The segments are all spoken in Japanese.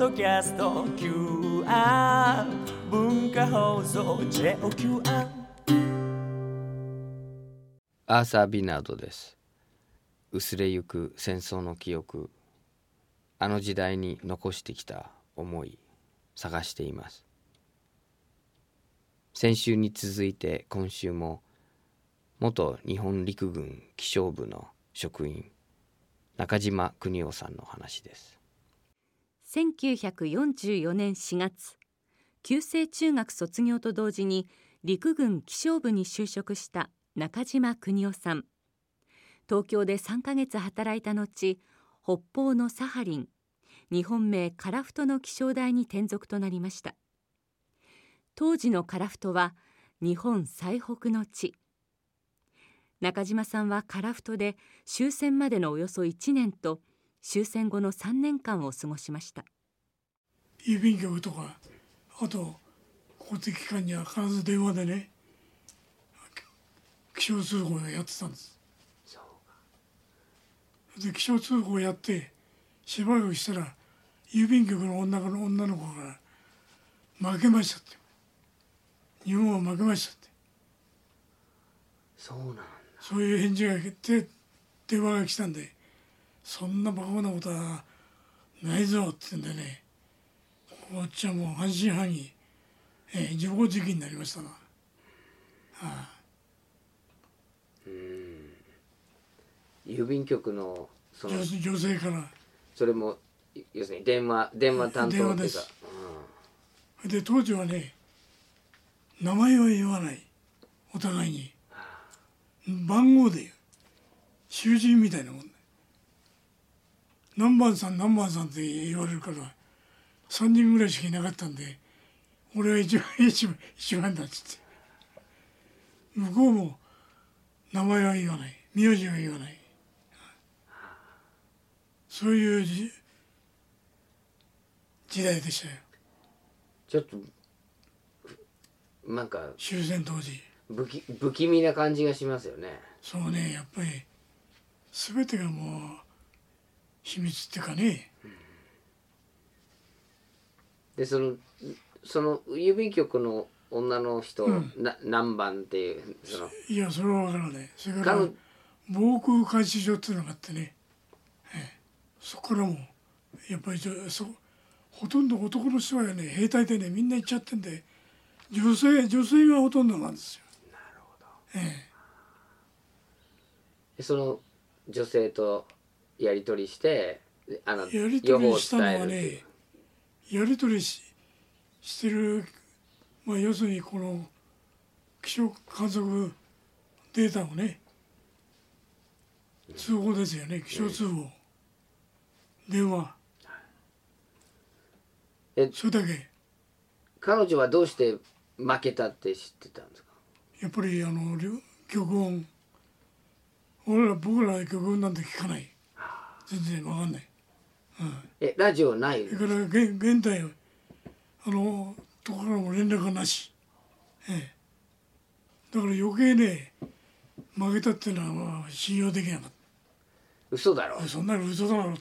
ドキャスト QR 文化放送 JOQR アーサー・ビナードです。薄れゆく戦争の記憶あの時代に残してきた思い探しています。先週に続いて今週も元日本陸軍気象部の職員中島邦夫さんの話です。1944年4月旧制中学卒業と同時に陸軍気象部に就職した中島邦夫さん。東京で3ヶ月働いた後北方のサハリン日本名樺太の気象台に転属となりました。当時の樺太は日本最北の地。中島さんは樺太で終戦までのおよそ1年と終戦後の3年間を過ごしました。郵便局とかあと公的機関には必ず電話でね気象通報をやってたんです。で気象通報をやってしばらくしたら郵便局の女の女の子から「負けました」って「日本は負けました」って。そうなんだ。そういう返事が来て電話が来たんでそんなバカなことはないぞって言うんでねこっちはもう半信半疑、えー、自暴自棄になりましたな。はあ、郵便局のその女女性から。それも要するに電話電話担当電話っていうか。です。で当時はね名前は言わない。お互いに。番号で囚人みたいなもん。ね何番さん何番さんって言われるから3人ぐらいしかいなかったんで俺は一番一番一番だっつって。向こうも名前は言わない。名字は言わない。そういうじ時代でしたよ。ちょっとなんか終戦当時。不気不気味な感じがしますよね。そうねやっぱり全てがもう秘密っていうかねでそのその郵便局の女の人、うん。な何番っていうその。いやそれは分からないそれから彼防空監視所っていうのがあってね、ええ。そこからもやっぱりそほとんど男の人はね兵隊でねみんな行っちゃってんで女性女性がほとんどなんですよ。なるほど。え。でその女性とやり取りしてあのえ、やり予報を取りしたの伝えるはっていう。ねやり取りししてる、まあ、要するにこの気象観測データをね通報ですよね。気象通報、電話。えそれだけ。彼女はどうして負けたって知ってたんですか？やっぱりあのりょ曲音。俺ら僕らは曲音なんて聞かない全然わかんない。えラジオない？それから現現代あのところも連絡がなし、ええ、だから余計ね負けたっていうのはまあ信用できなかっ嘘だろ？たそんなの嘘だろって。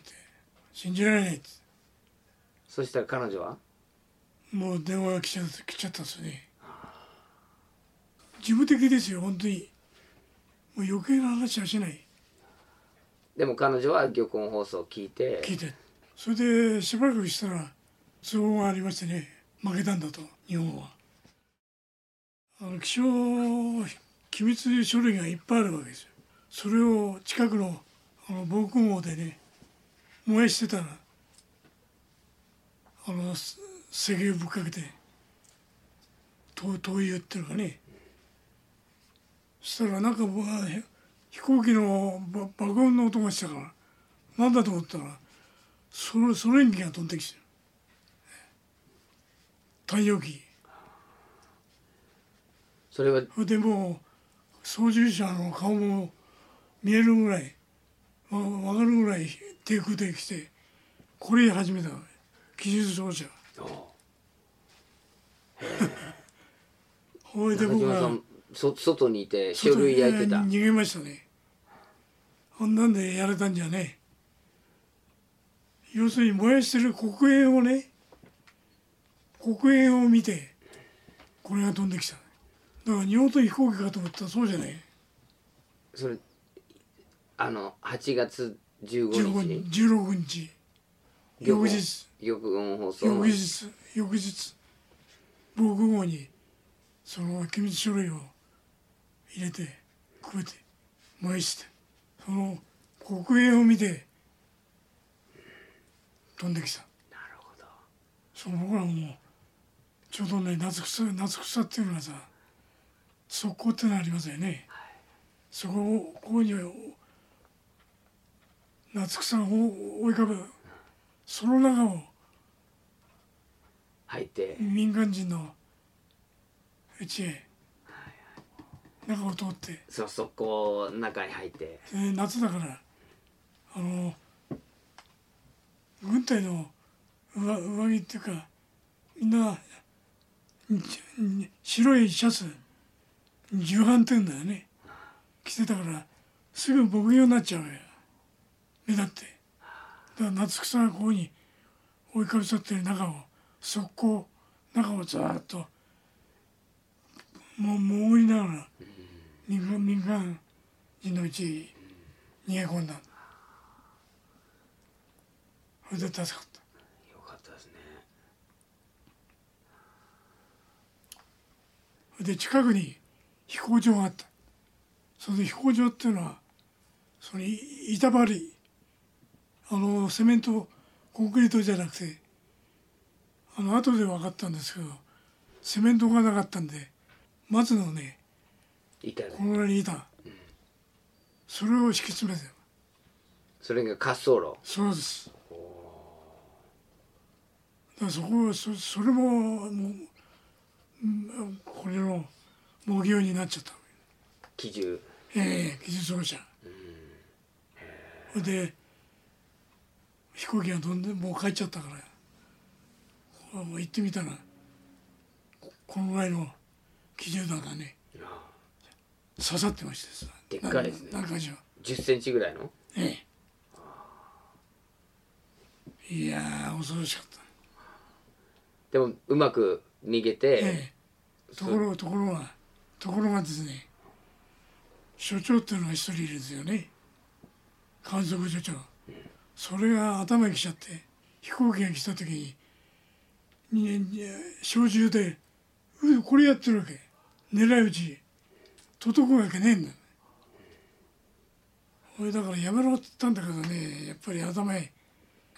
信じられないって。そしたら彼女は？もう電話が来ちゃった来ちゃったんですよね。事務的ですよ本当に。もう余計な話はしないでも彼女は玉音放送を聞いて聞いて。それでしばらくしたら通報がありましてね負けたんだと日本は。あの気象機密書類がいっぱいあるわけですよ。それを近くのあの防空壕でね燃やしてたらあのす石油ぶっかけて灯油っていうのがね。そしたらなんかもう飛行機のば爆音の音がしたからなんだと思ったらソソ連機が飛んできてる。太陽機それは？それでもう操縦者の顔も見えるぐらいわ分かるぐらい低空で来てこれ始めたの技術奏者。ほいで中僕は島さんそ外にいて書類焼いてた。逃げましたね。こんなんでやれたんじゃね。要するに燃やしてる黒煙をね黒煙を見てこれが飛んできた。だから日本と飛行機かと思ったらそうじゃない。それあの8月15 15日日16日。翌日。玉音放送翌日翌日防空壕にその機密書類を入れてくべて燃やしてその黒煙を見て飛んできた。なるほど。そう僕らもうちょうどね夏草夏草っていうのはさ速攻ってのありますよね、そこをここに夏草を追いかぶその中を入って。民間人のうちへ中を通って。そうそこ中に入って。で夏だから。あの軍隊の上上着っていうかみんなん白いシャツ重版って言うんだよね。着てたからすぐ牧羊になっちゃうわよ。目立って。だから夏草がここに追いかぶさってる中を速攻中をずーっともう潜りながら民間民間人のうちに逃げ込んだ。それで助かった。よかったですね。で近くに飛行場があった。その飛行場っていうのはそのい板張りあのセメントコンクリートじゃなくてあの後で分かったんですけどセメントがなかったんで松のねいたねこのぐらいにい。たそれを敷き詰めて。それが滑走路。そうです。だそこそそれももううんこれの模擬になっちゃった。機銃。ええ技術奏者それで飛行機が飛んでもう帰っちゃったから。もう行ってみたらここのぐらいの機銃弾がね刺さってましてさでっかいですね。な何か所10センチぐらいの？ええ。いやー恐ろしかった。でもうまく逃げて、ええ、ところところがところがですね所長っていうのが一人いるんですよね。観測所長。それが頭にきちゃって飛行機が来た時ににに小銃でうこれやってるわけ。狙い撃ち届くわけねえんだこれだからやめろって言ったんだけどねやっぱり頭へ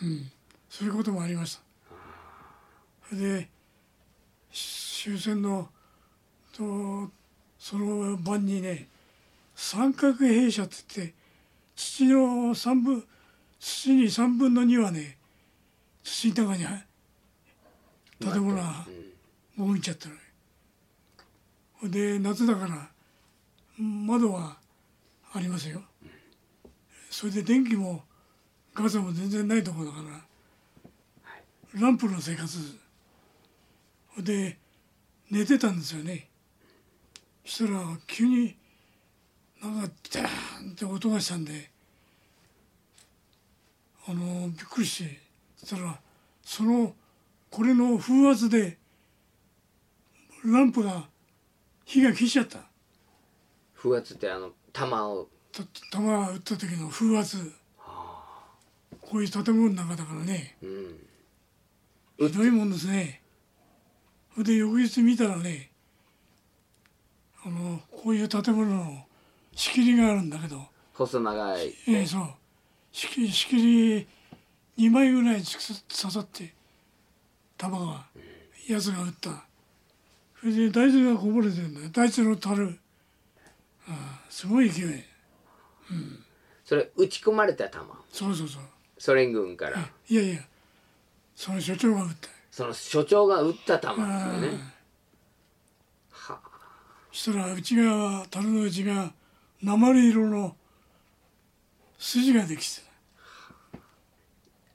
うん。そういうこともありました。それで終戦のとその晩にね三角兵舎って言って土の三分土に3分の2はね土の中に入建物が潜っちゃってる。ほんで夏だから窓はありますよ。それで電気もガスも全然ないところだから。ランプの生活。で寝てたんですよね。そしたら急になんかダーンって音がしたんであのびっくりして。そしたらそのこれの風圧でランプが火が消しちゃった風圧ってあの弾を。た弾撃った時の風圧。こういう建物の中だからね。うん。ひどいもんですね。それで翌日見たらねあのこういう建物の仕切りがあるんだけど。細長い。ええそう。仕切り仕切り2枚ぐらい刺さって弾がやつが撃った。それで大豆がこぼれてるんだよ。大豆の樽。ああすごい勢い。それ撃ち込まれた弾そうそうそう。ソ連軍から。いやいや。その所長が撃った。その所長が撃った弾ですよね。あはそしたら内側樽の内側鉛色の筋ができて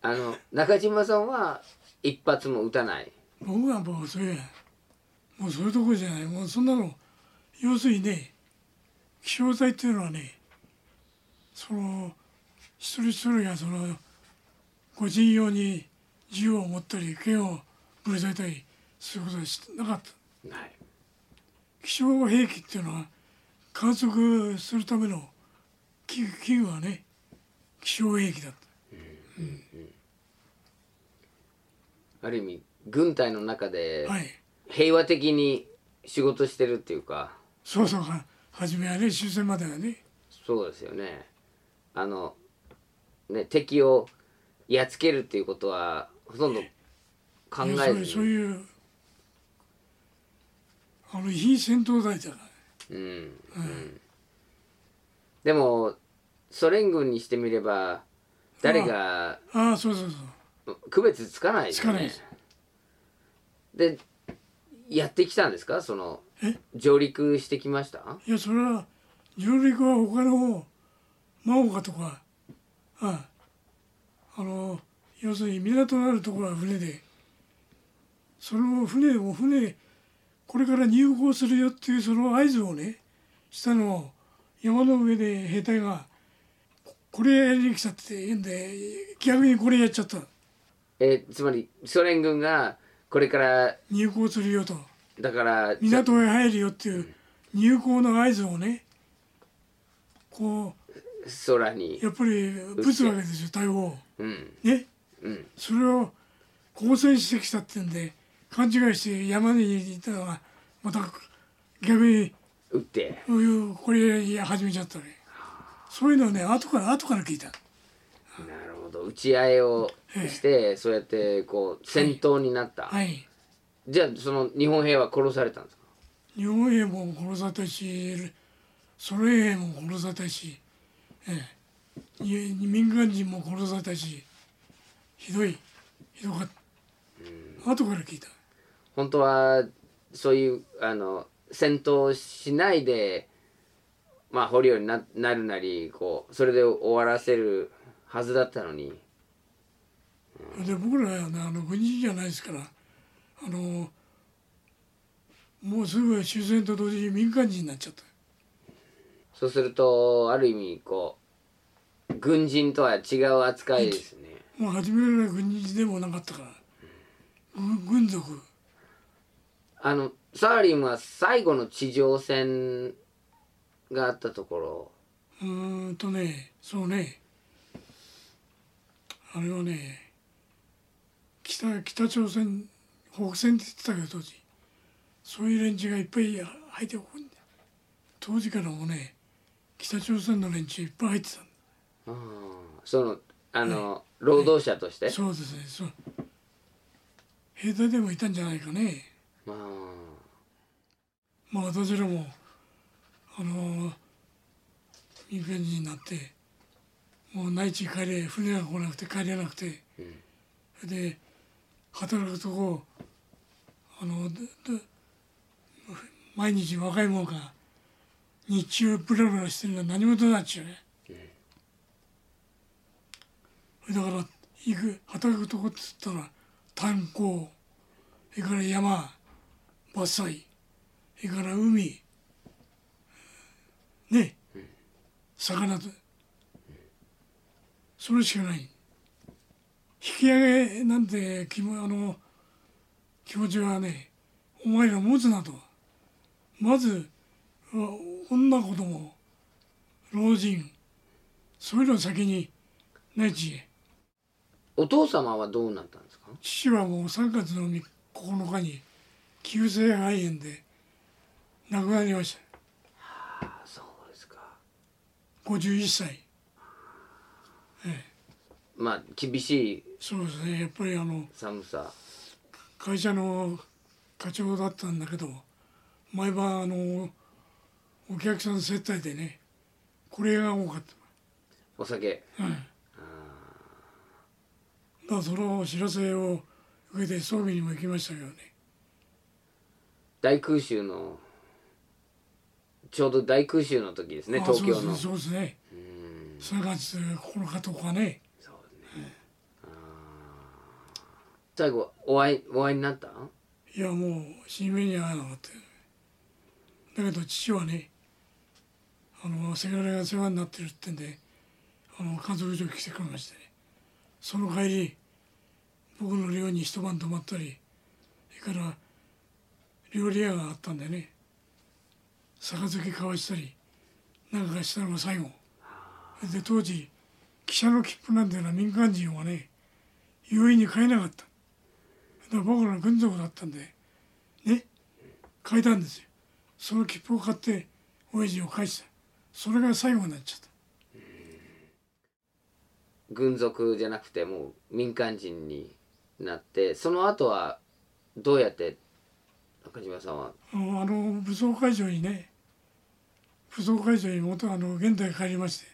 た。あの中島さんは一発も撃たない。僕はもうそれもうそういうとこじゃない。もうそんなの要するにね気象台っていうのはねその一人一人がその個人用に銃を持ったり剣をぶら下げたりすることはしなかった。はい。気象兵器っていうのは観測するための器具はね気象兵器だった。ある意味軍隊の中ではい。平和的に仕事してるっていうか。そうそう。は初めはね終戦まではね。そうですよね。あのね敵をやっつけるっていうことはほとんど考えずに。そういうあの非戦闘隊だからうんうん。でもソ連軍にしてみれば誰がああそうそうそう。区別つかないですよね。つかない。でやってきたんですか？そのえ上陸してきました？いやそれは上陸は他の真岡とかああの要するに港のあるところは船でその船を船これから入港するよっていうその合図をねしたのを山の上で兵隊がここれやりに来たって言うんで逆にこれやっちゃったえつまりソ連軍がこれから入港するよとだから港へ入るよっていう入港の合図をねこ空に。うやっぱり撃つわけですよ大砲うん。ね。うん。それを交戦してきたってんで勘違いして山にいたのがまた逆に撃って。こういうこれや始めちゃったねそういうのはね後から後から聞いた。なるほど。打ち合いをしてそうやってこう戦闘になった、はいじゃあその日本兵は殺されたんですか？日本兵も殺されたしソ連兵も殺されたし、ええ、に民間人も殺されたしひどいひどかった。後から聞いた。本当はそういうあの戦闘しないでまあ捕虜にななるなりこうそれで終わらせるはずだったのに。で僕らはねあの軍人じゃないですからあのもうすぐ終戦と同時に民間人になっちゃった。そうするとある意味こう軍人とは違う扱いですね。もう初めから軍人でもなかったから。軍軍属あのサーリンは最後の地上戦があったところ。うーんとねそうね。あれはね北北朝鮮北戦って言ってたけど当時。そういう連中がいっぱい入ってこんだ当時からもね北朝鮮の連中いっぱい入ってたんだ。あーそのあの、労働者として、そうですねそう。兵隊でもいたんじゃないかね。まあ。まあ私らもあの民間人になってもう内地帰れ船が来なくて帰れなくて、それで働くとこあの毎日若い者が日中ブラブラしてるのは何事だっちゅうね、だから行く働くとこっつったら炭鉱それから山伐採それから海ね。魚と。それしかない。引き上げなんてあの気持ちはねお前ら持つなと。まずあ女子供老人そういうのを先に内地へお父様はどうなったんですか？父はもう3月の3 9日に急性肺炎で亡くなりました。あそうですか。51歳ええまあ厳しい。そうですね。やっぱりあの寒さ会社の課長だったんだけど毎晩あのお客さん接待でねこれが多かっお酒？た、うん、だその知らせを受けて葬儀にも行きましたけどね。大空襲のちょうど大空襲の時ですねあ東京の。そうですねそうですね。3月9日とかねあー最後お会いお会いになった？いやもう新目に会わなかっただけど父はねあのせがれが世話になってるってんであの家族所来てくれましてね。その帰り僕の寮に一晩泊まったりそれから料理屋があったんでね。杯交わしたりなんかしたのが最後。で当時汽車の切符なんていうのは民間人はね容易に買えなかった。だから僕ら軍属だったんでね買えたんですよ。その切符を買って親父を返した。それが最後になっちゃった。軍属じゃなくてもう民間人になってその後はどうやって中島さんは？あの武装会場にね武装会場に元あの現代帰りまして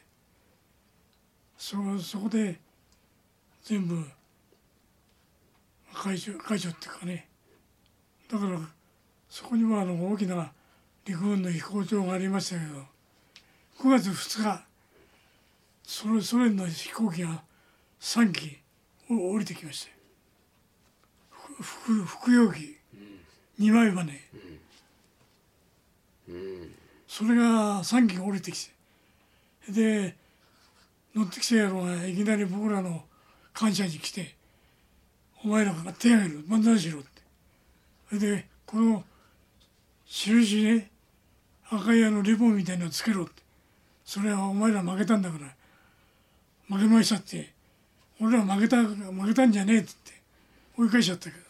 そそこで全部解除解除っていうかね。だからそこにもあの大きな陸軍の飛行場がありましたけど9月2日そのソ連の飛行機が3機降りてきました。よ服用機2枚羽、それが3機降りてきてで乗ってきた野郎がいきなり僕らの感謝に来て「お前らから手を挙げる。漫才しろ」って。それでこの印ね赤いあのリボンみたいなのつけろって。それはお前ら負けたんだから。負けましたって。俺ら負けた負けたんじゃねえって言って。追い返しちゃったけど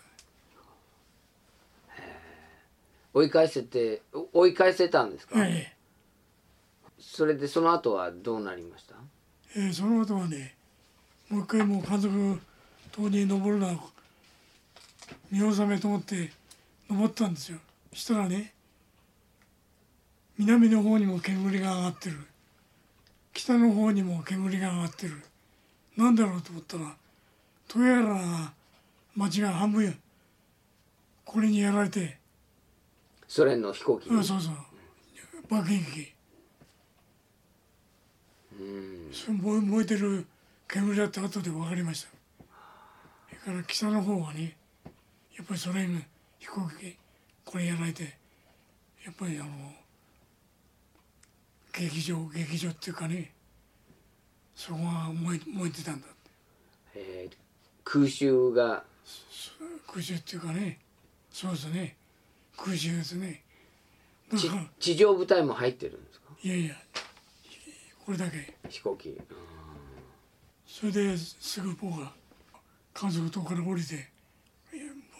追い返せて追い返せたんですか、ええ。それでその後はどうなりました？えーその後はねもう一回もう監督島に登るのは見納めと思って登ったんですよ。したらね南の方にも煙が上がってる。北の方にも煙が上がってる。なんだろうと思ったら豊原町が半分これにやられて。ソ連の飛行機そうそう。爆撃機。それ燃え燃えてる煙だって後で分かりましたから北の方はねやっぱりソ連の飛行機これやられてやっぱりあの劇場劇場っていうかねそこが燃え燃えてたんだ。ってえー空襲が。空襲っていうかねそうですね。空襲ですね。だちから地上部隊も入ってるんですか？いやいやこれだけ。飛行機。それですぐ僕が家族とから降りて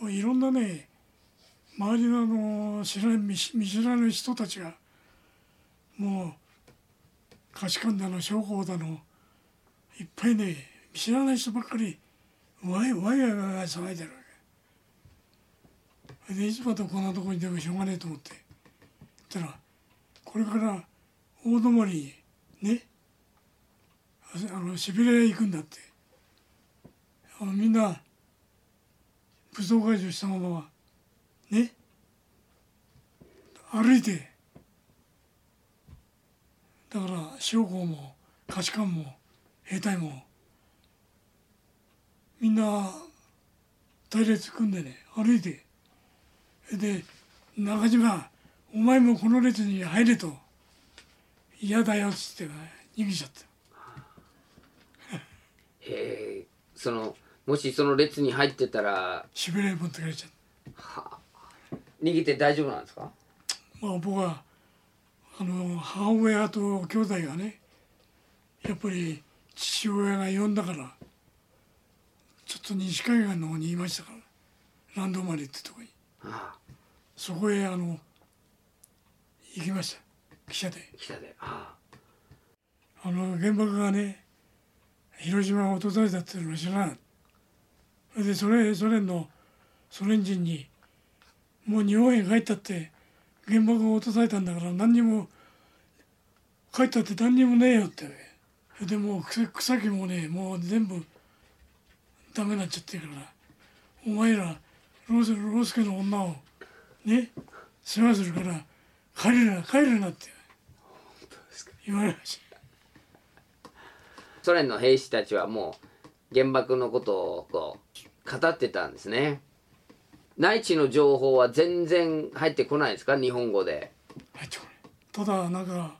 もういろんなね周りのあの知らない見知らぬ人たちがもう価値観だの商法だのいっぱいね知らない人ばっかりわいわいわいわいわい騒いでるわけ。でいつまでこんなとこにでもしょうがねえと思って言ったらこれから大泊りにねあのシベリア行くんだって。みんな武装解除したままね歩いてだから将校も価値観も兵隊もみんな隊列組んでね歩いてで中島お前もこの列に入れと嫌だよっつって逃げちゃった。へえそのもしその列に入ってたらシベリアに持ってかれちゃった。逃げて大丈夫なんですか？まあ僕はあの母親と兄弟がねやっぱり父親が呼んだからちょっと西海岸の方にいましたからランドマリってとこに。ああ。そこへあの行きました。汽車で。北で。あ。あの原爆がね広島を訪れたっていうのを知らなかったでそれソ連のソ連人にもう日本へ帰ったって原爆を落とされたんだから何にも帰ったって何にもねえよって。でもう草草木もねもう全部ダメになっちゃってるから。お前らロースロースケの女をね世話するから帰るな帰るなって。言われました。ソ連の兵士たちはもう原爆のことをこう語ってたんですね。内地の情報は全然入ってこないですか？日本語で。入ってこないただなんか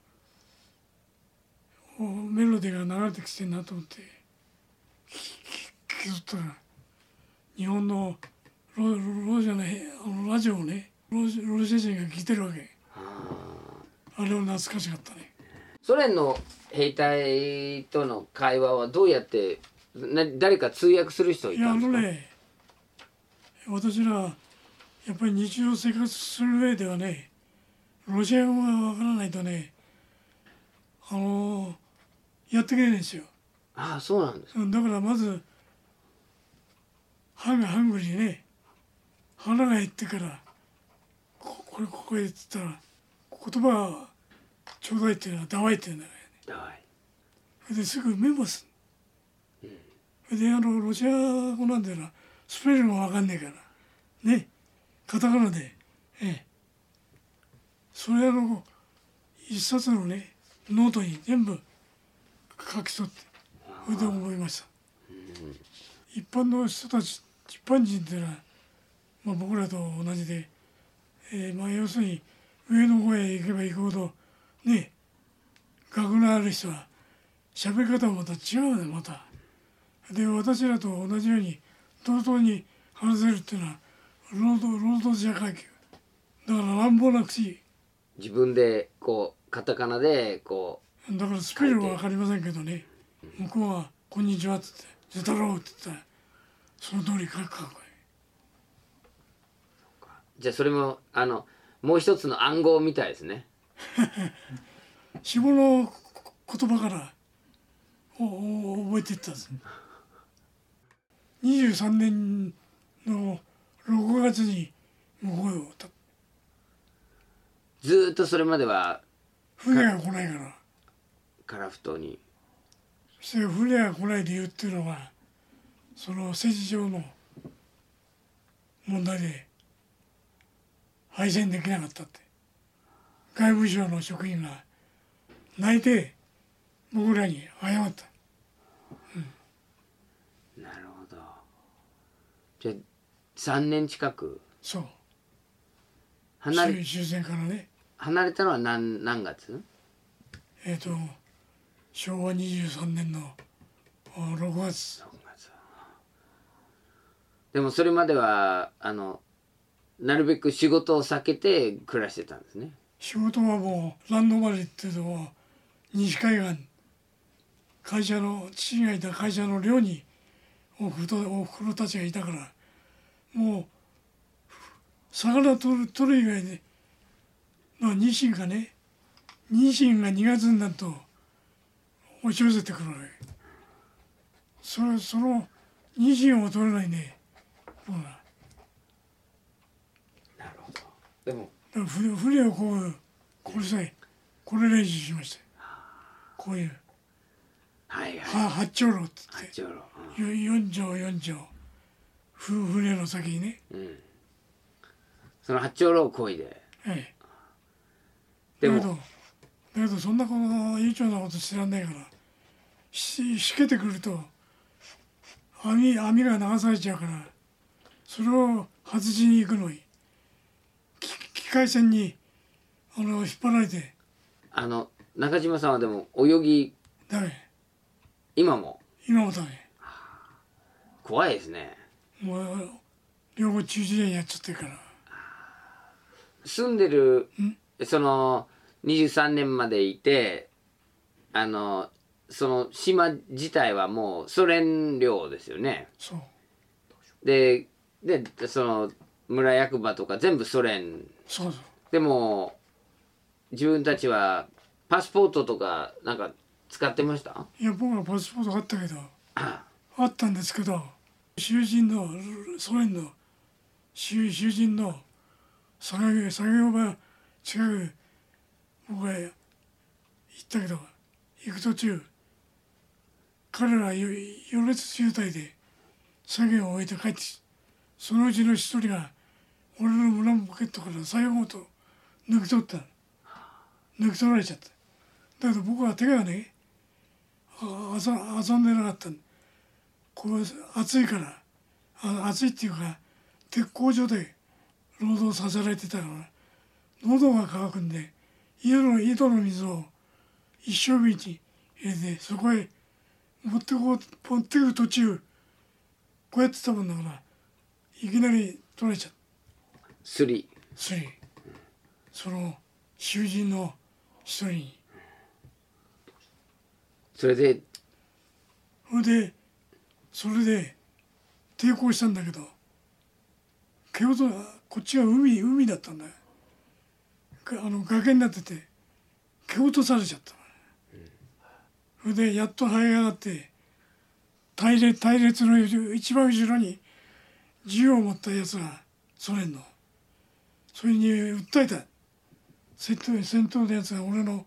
おメロディーが流れてきてんなと思って聞き取ったら日本のロロロじゃないあのラジオをねロシロシア人が聞いてるわけ。あれは懐かしかったね。ソ連の兵隊との会話はどうやってな誰か通訳する人いいやあたんですか？のね私らやっぱり日常生活する上ではねロシア語がわからないとねあのやっていけないんですよ。ああそうなんですうんだからまずハンハングリーね腹が減ってからここれここへって言ったら言葉はちょうだいっていうのはдавайっていうんだよはいそれですぐメモすであのロシア語なんていうのはスペルもわかんねえから。ね。カタカナで。ええ。それあの一冊のねノートに全部書き取ってそれで覚えました、一般の人たち一般人っていうのは、まあ、僕らと同じで、えーまあ、要するに上の方へ行けば行くほどね。学のある人は喋り方もまた違うねまた。で私らと同じように同等に話せるっていうのは労働労働者階級。だから乱暴な口。自分でこうカタカナでこだからスペルは分かりませんけどね。向こうは「こんにちは」っつって「ゼタロウ」って言ったらその通り書くかこうじゃあそれもあのもう一つの暗号みたいですね。れ下の言葉からおお覚えていったんです23年の6月に向こうをた。ずーっとそれまでは船が来ないから。樺太に。そして船が来ない理由っていうのはその政治上の問題で敗戦できなかったって。外務省の職員が泣いて僕らに謝ったなるほどじゃあ3年近く。そう。離れ終終戦からね。離れたのは何何月？えっ、と昭和23年のあ6月。でもそれまではあのなるべく仕事を避けて暮らしてたんですね。仕事はもうランドマリーっていうのは西海岸。会社の父がいた会社の寮におふとおふくろたちがいたからもう魚取る取る以外でまあニシンがねニシンが2月になると押し寄せてくるわけ。それそのニシンを取れないねほら。なるほど。でも船船をこうこれさえこれ練習しました。よこういう。はいはい。は八丁路って言って。八丁路よ四条四条。ふ船の先にね、うん、うん、その八丁路を漕いで。ええ、でも。だけどそんなこの悠長なこと知らないからししけてくると網網が流されちゃうからそれを外しに行くのにき機械船にあの引っ張られて。あの中島さんはでも泳ぎ。ダメ。今も。今もダメ。怖いですねもう両方中止でやっちゃってるから。住んでるその23年までいてあのその島自体はもうソ連領ですよね。そう。ででその村役場とか全部ソ連。そうそう。でも自分たちはパスポートとかなんか使ってました？いや僕はパスポートあったけど。あ。あったんですけど囚人のソ連の囚人の作業作業場近く僕が行ったけど行く途中彼らよ余列集隊で作業を終えて帰ってそのうちの一人が俺の胸ポケットから財布ごと抜き取った。抜き取られちゃった。だけど僕は手がねあ遊んでなかったんこう暑いからあ暑いっていうか鉄工所で労働させられてたから喉が渇くんで井戸の井戸の水を一升瓶に入れてそこへ持ってこう持ってくる途中こうやってたもんだからいきなり取れちゃった。スリスリその囚人の一人に。それでそれでそれで抵抗したんだけど蹴落とこっちが海海だったんだ。よあの崖になってて蹴落とされちゃったそれでやっと這い上がって隊列隊列の一番後ろに銃を持ったやつがソ連の。それに訴えた。戦闘戦闘のやつが俺の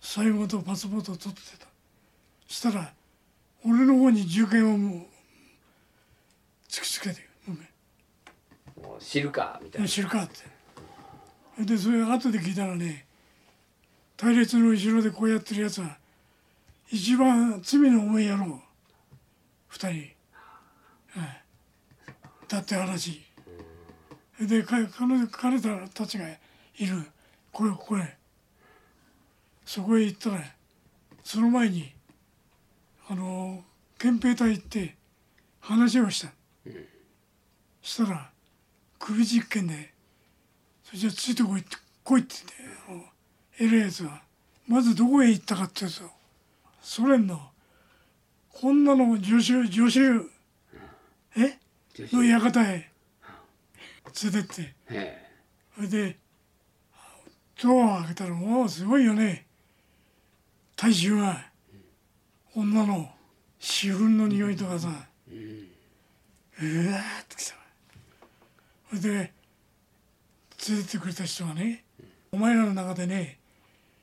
最後とパスポートを取ってた。したら俺の方に銃剣をもう突きつけて「もう知るかみたいな知るか」って。でそれ後で聞いたらね隊列の後ろでこうやってるやつは一番罪の重い野郎。二人、はい、だって話。で彼彼らたちがいる。これこれそこへ行ったらその前にあの憲兵隊行って話をした、したら首実験でそれじゃついてこいって来いって言って偉いやつがまずどこへ行ったかっていうとソ連のこんなの助手助手え？の館へ。連れてって。へそれでドアを開けたらもうすごいよね。体重が女の私憤の匂いとかさ。うわーってきた。それで連れててくれた人がねお前らの中でね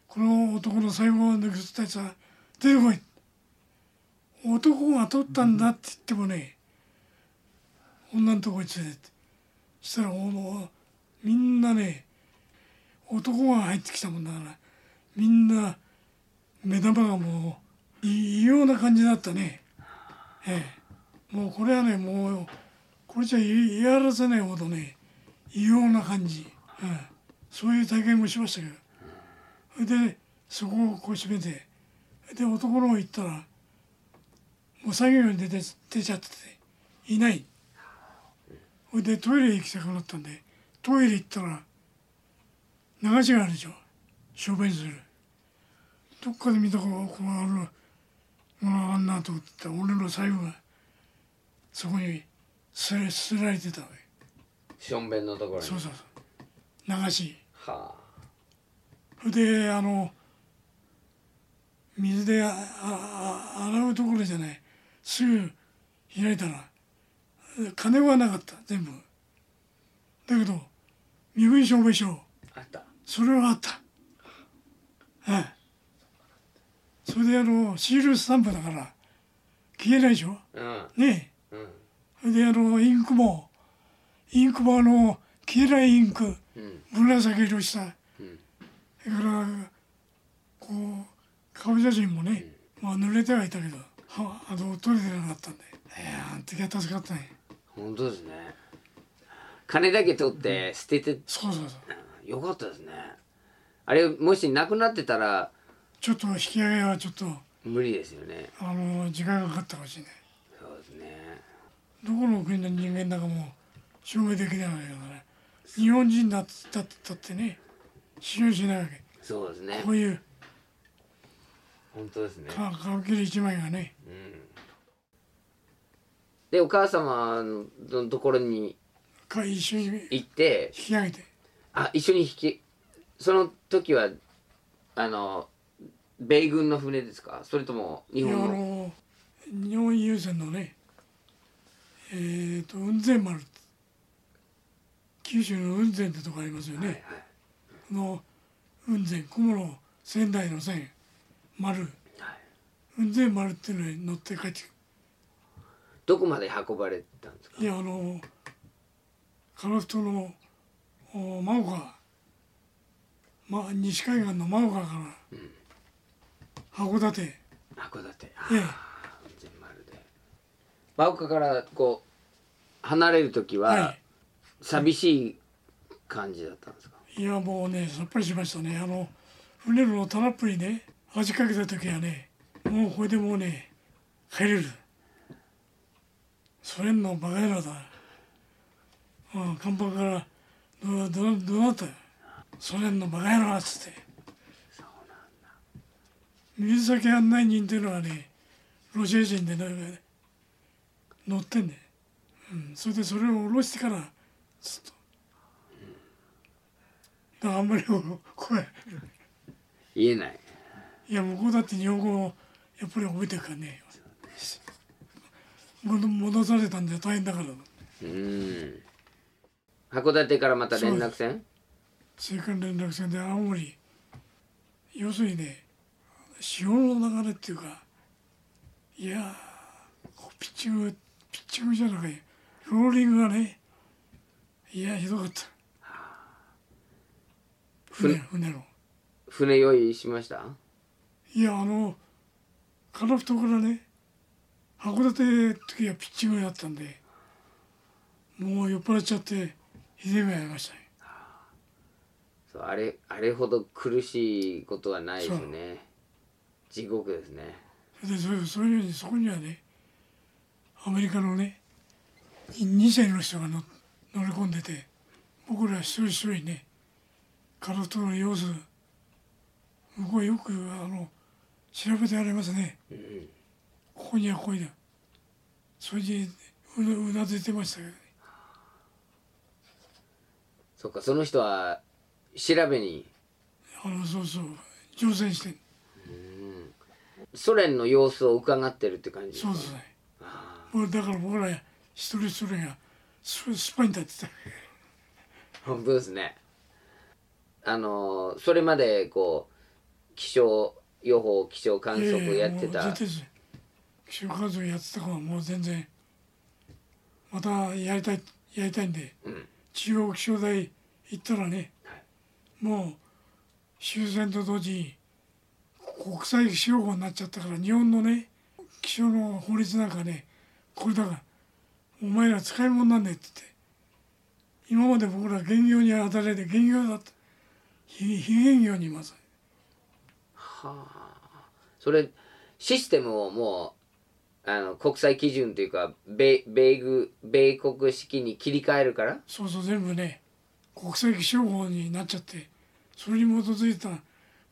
この男の最後を抜き取ったやつは出てこい男が取ったんだって言ってもね女のとこに連れてって。そしたらもうみんなね男が入ってきたもんだからみんな目玉がもう異様な感じだったね。ええ。もうこれはねもうこれじゃ言い表せないほどね異様な感じ、うん、そういう体験もしましたけど。それでそこをこう閉めてで男の方行ったらもう作業に出て出ちゃってていない。それでトイレ行きたくなったんでトイレ行ったら流しがあるでしょ。小便する。どっかで見たことこある。あんなと思ってたら俺の財布がそこに捨て捨てられてたわけ。しょんべんのところに。そうそうそう。流し。はそれであの水でああ洗うところじゃない。すぐ開いたら金はなかった。全部。だけど身分証明書ああった。それはあった。はいそれであのシールスタンプだから消えないでしょ？うん。ねうん。えそれであのインクもインクもあの消えないインクうん。紫色した。うん。それからこう顔写真もね、まあ濡れてはいたけどはあの取れてなかったんで。いやあの時は助かったね。本当ですね。金だけ取って捨てて。そうそうそう。よかったですね。あれもしなくなってたらちょっと引き上げはちょっと無理ですよね。あの時間がかかったかもしれない。そうですね。どこの国の人間だかも証明できないわけだから日本人だったったってね信用しないわけ。そうですね。こういう本当ですね。か顔切り一枚がね。でお母様のところにか一緒に引行ってき上げて。あ一緒に引きその時はあの米軍の船ですか？それとも日本の？の日本郵船のねえっ、と雲仙丸九州の雲仙ってとこありますよね、はいはい。この雲仙小室仙台の線丸。はい。雲仙丸っていうのに乗って帰ってくどこまで運ばれたんですか？いやあの樺太のお真岡、ま、西海岸の真岡から函館。え函館。え全丸で。真岡からこう離れる時は、は寂しい感じだったんですか？いいやもうねさっぱりしましたね。あの船のタラップにね味かけた時はねもうこれでもうね帰れる。ソ連のバカ野郎だ。うん甲板からどどどうなった？よソ連のバカ野郎っつって水先案内人っていうのはねロシア人でね乗ってんね、うん、それでそれを下ろしてからずっと。だからあんまり声言えない。いや向こうだって日本語をやっぱり覚えてるからね。戻戻されたんじゃ大変だから。うん。函館からまた連絡船青函連絡船で青森。要するにね潮の流れっていうかいやピッチングピッチングじゃなくてローリングがねいやひどかった。船船の。船用意しました？いやあの樺太からね函館の時はピッチングやったんでもう酔っ払っちゃってひでえ目ありましたね。あれあれほど苦しいことはないですね地獄ですね。それでそうそういうふうにそこにはねアメリカのね2世の人が乗乗り込んでて僕ら一人一人ね樺太の様子向こうよくあの調べてありますね、ここにはここにはそれでうなうなずいてましたけどね。そっかその人は調べに？あのそうそう乗船してソ連の様子を伺ってるって感じですか？そうですねもうだから僕ら一人一人がススパイに立ってた。本当ですね。あのそれまでこう気象予報気象観測やっていた気象観測やってたからもう全然またやりたいやりたいんで、中国気象台行ったらね、もう終戦と同時に国際気象法になっちゃったから日本のね気象の法律なんかねこれだからお前ら使い物なんねえって言って今まで僕ら兼業に働いて兼業だった。非非兼業にいますそれシステムをもうあの国際基準というか米米軍米国式に切り替えるから？そうそう全部ね国際気象法になっちゃってそれに基づいた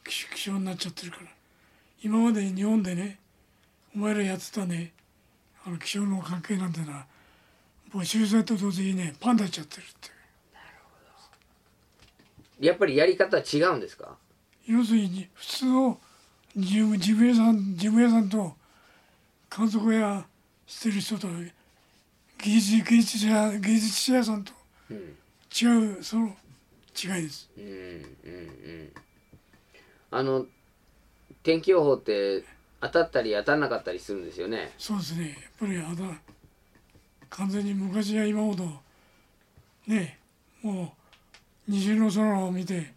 気気象になっちゃってるから。今まで日本でねお前らやってたねあの気象の関係なんてのはもう終戦と同時にねパンダっちゃってるってやっぱりやり方は違うんですか？要するに普通の事務事務屋さん事務屋さんと観測屋してる人と芸術芸術者芸術者屋さんと違うその違いです。うんうんうんあの天気予報って当たったり当たらなかったりするんですよね。そうですね。やっぱりあだ完全に昔や今ほどねもう虹の空を見て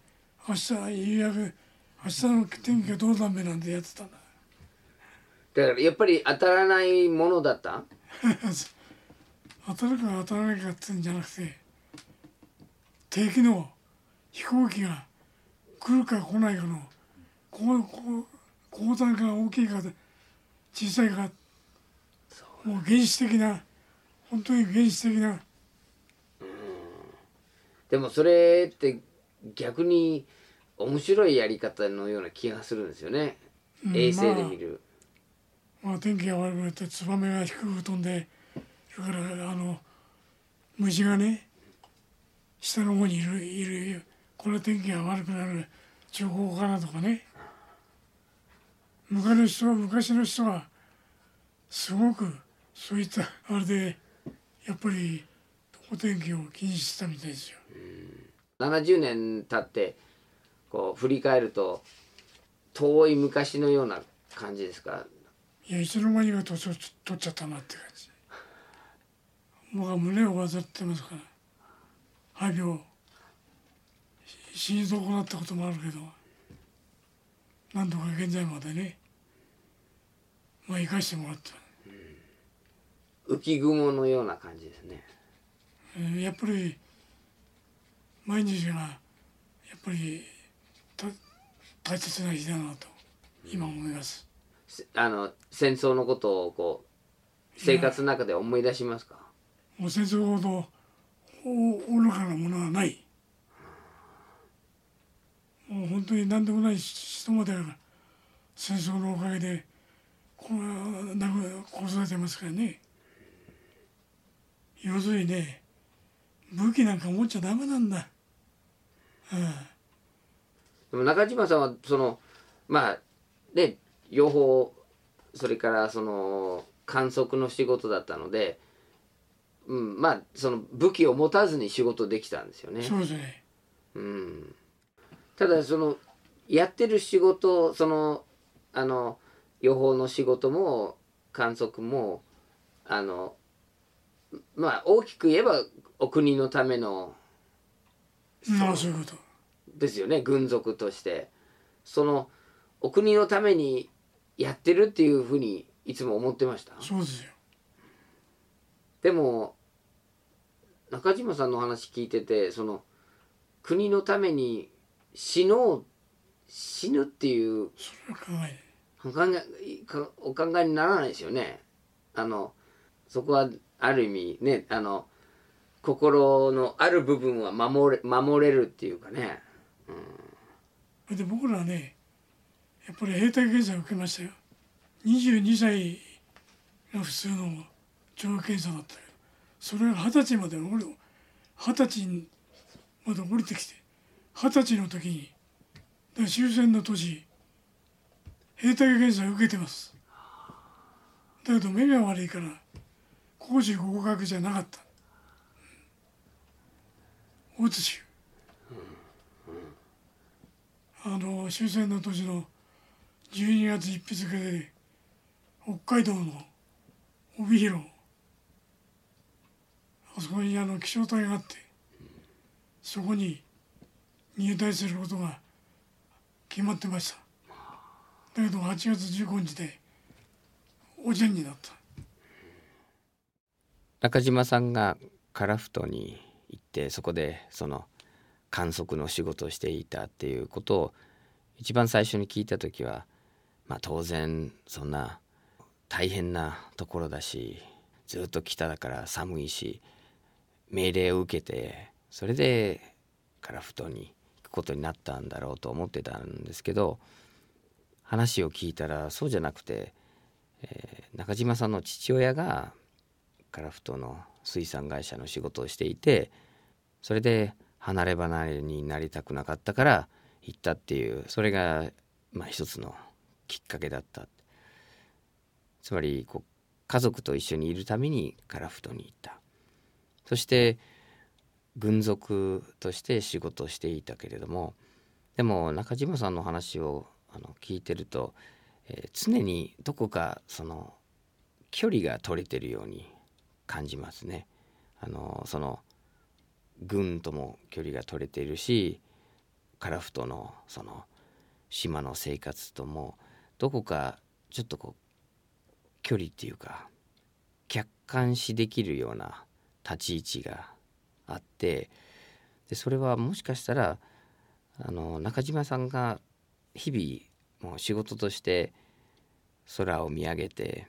明日夕焼け明日の天気がどうだめなんてやってたんだ。だからやっぱり当たらないものだった？当たるか当たらないかってんじゃなくて敵の飛行機が来るか来ないかのこうこう光端が大きいか小さいかもう原始的な本当に原始的な。でもそれって逆に面白いやり方のような気がするんですよね、うん衛星で見る、まあ、天気が悪くなってツバメが低く飛んでそれからあの虫がね下の方にいるいるこれは天気が悪くなる情報かなとかね昔の人は昔の人はすごくそういったあれでやっぱりお天気を気にしてたみたいですよ。70年経ってこう振り返ると遠い昔のような感じですか？いやいつの間にか年を取っちゃったなって感じ。僕は胸を患ってますから。肺病。し死に損なったこともあるけどなんとか現在までね。まあ生かしてもらった、浮雲のような感じですね。えーやっぱり毎日がやっぱりた大切な日だなと今思います、せあの戦争のことをこ生活の中で思い出しますか？もう戦争ほどお愚かなものはないもう本当に何でもない人までが戦争のおかげでこう亡く殺されてますからね。要するにね武器なんか持っちゃダメなんだ、うん、でも中島さんはそのまあね養蜂それからその観測の仕事だったので、うん、まあその武器を持たずに仕事できたんですよね。そうですね。うん、ただそのやってる仕事そのあの予報の仕事も観測もあのまあ大きく言えばお国のためのまあそういうこと。ですよね軍属として。そのお国のためにやってるっていうふうにいつも思ってました？そうですよ。でも中島さんの話聞いててその国のために死のう死ぬっていうお考えかお考えにならないですよね。あのそこはある意味ねあの心のある部分は守れ守れるっていうかね。それで僕らはねやっぱり兵隊検査を受けましたよ。22歳が普通の徴兵検査だったけどそれが二十歳まで降り二十歳まで降りてきて二十歳の時に終戦の年兵隊検査を受けてます。だけど目が悪いから講師合格じゃなかった。大津州あの終戦の年の12月1日付で北海道の帯広あそこにあの気象隊があってそこに入隊することが決まってました。だけど8月15日でおじゃんになった。中島さんが樺太に行ってそこでその観測の仕事をしていたっていうことを一番最初に聞いた時はまあ当然そんな大変なところだしずっと北だから寒いし命令を受けてそれで樺太に行くことになったんだろうと思ってたんですけど話を聞いたらそうじゃなくて、えー中島さんの父親が樺太の水産会社の仕事をしていてそれで離れ離れになりたくなかったから行ったっていうそれがまあ一つのきっかけだった。つまりこう家族と一緒にいるために樺太に行った。そして軍属として仕事をしていたけれどもでも中島さんの話をあの聞いてると、えー常にどこかその距離が取れてるように感じますね。あのその軍とも距離が取れているし樺太のその島の生活ともどこかちょっとこう距離っていうか客観視できるような立ち位置があってでそれはもしかしたらあの中島さんが日々もう仕事として空を見上げて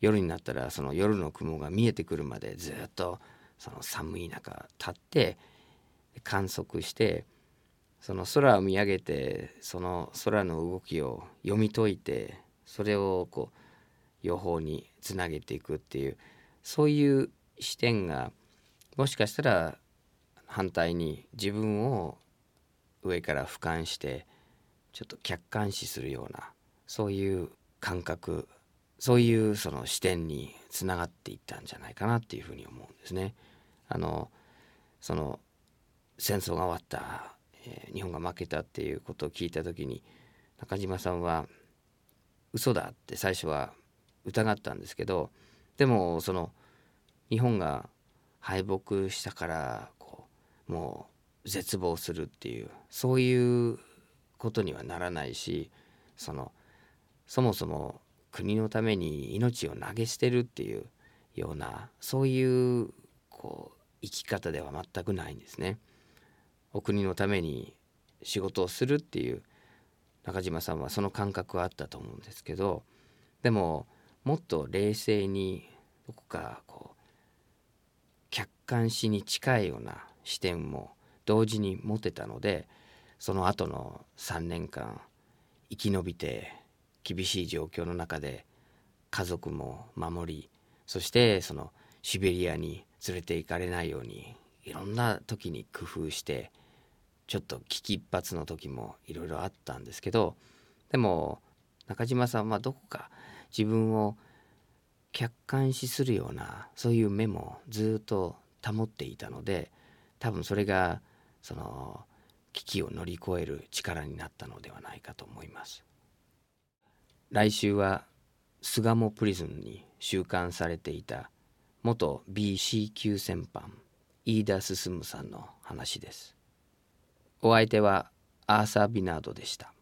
夜になったらその夜の雲が見えてくるまでずっとその寒い中立って観測してその空を見上げてその空の動きを読み解いてそれをこう予報につなげていくっていうそういう視点がもしかしたら反対に自分を上から俯瞰してちょっと客観視するようなそういう感覚そういうその視点につながっていったんじゃないかなっていうふうに思うんですね。あのその戦争が終わった、えー日本が負けたっていうことを聞いた時に中島さんは嘘だって最初は疑ったんですけどでもその日本が敗北したからこうもう絶望するっていうそういうことにはならないしそのそもそも国のために命を投げ捨てるっていうようなそういうこう生き方では全くないんですね。お国のために仕事をするっていう中島さんはその感覚はあったと思うんですけどでももっと冷静にどこかこう観視に近いような視点も同時に持てたのでその後の3年間生き延びて厳しい状況の中で家族も守りそしてそのシベリアに連れて行かれないようにいろんな時に工夫してちょっと危機一髪の時もいろいろあったんですけどでも中島さんはどこか自分を客観視するようなそういう目もずっと保っていたので多分それがその危機を乗り越える力になったのではないかと思います。来週は巣鴨プリズンに収監されていた元 BC 級戦犯飯田進さんの話です。お相手はアーサー・ビナードでした。